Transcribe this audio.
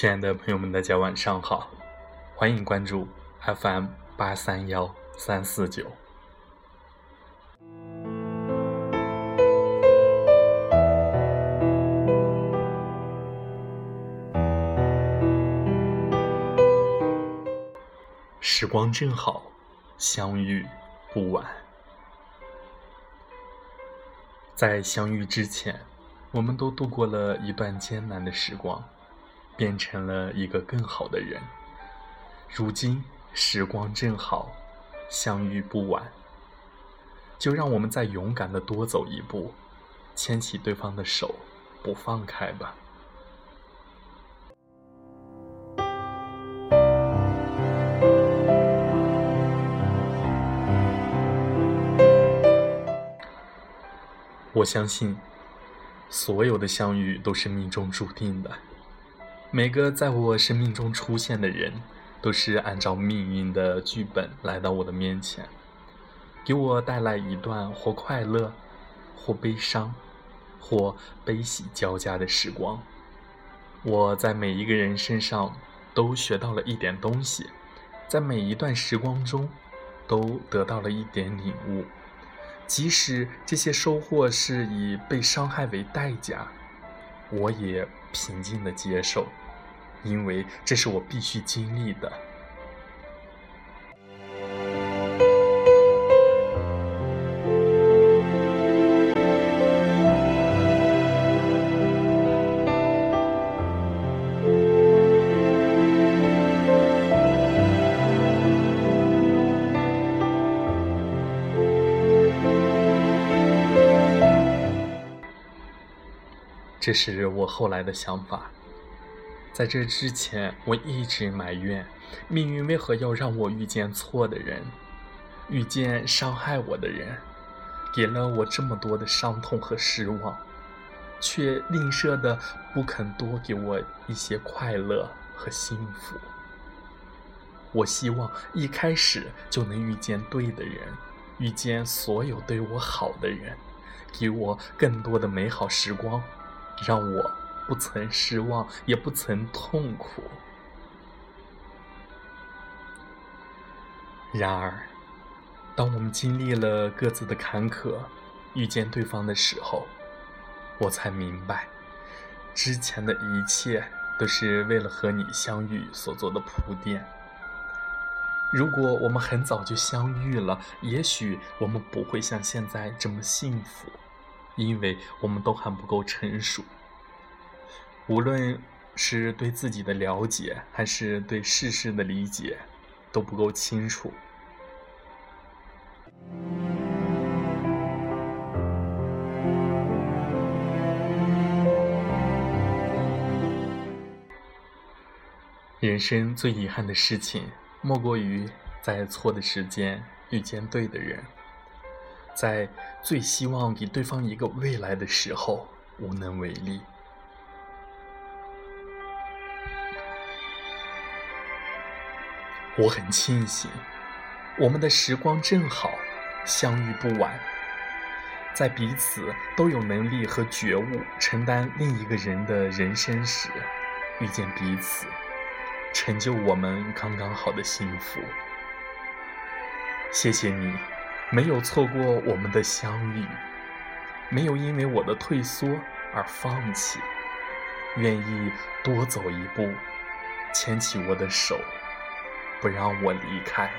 亲爱的朋友们，大家晚上好，欢迎关注 FM 八三幺三四九。时光正好，相遇不晚。在相遇之前，我们都度过了一段艰难的时光。变成了一个更好的人。如今时光正好，相遇不晚。就让我们再勇敢的多走一步，牵起对方的手，不放开吧。我相信，所有的相遇都是命中注定的。每个在我生命中出现的人，都是按照命运的剧本来到我的面前，给我带来一段或快乐、或悲伤、或悲喜交加的时光。我在每一个人身上都学到了一点东西，在每一段时光中都得到了一点领悟，即使这些收获是以被伤害为代价。我也平静的接受，因为这是我必须经历的。这是我后来的想法。在这之前，我一直埋怨命运为何要让我遇见错的人，遇见伤害我的人，给了我这么多的伤痛和失望，却吝啬的不肯多给我一些快乐和幸福。我希望一开始就能遇见对的人，遇见所有对我好的人，给我更多的美好时光。让我不曾失望，也不曾痛苦。然而，当我们经历了各自的坎坷，遇见对方的时候，我才明白，之前的一切都是为了和你相遇所做的铺垫。如果我们很早就相遇了，也许我们不会像现在这么幸福。因为我们都还不够成熟，无论是对自己的了解，还是对世事的理解，都不够清楚。人生最遗憾的事情，莫过于在错的时间遇见对的人。在最希望给对方一个未来的时候，无能为力。我很庆幸，我们的时光正好，相遇不晚。在彼此都有能力和觉悟承担另一个人的人生时，遇见彼此，成就我们刚刚好的幸福。谢谢你。没有错过我们的相遇，没有因为我的退缩而放弃，愿意多走一步，牵起我的手，不让我离开。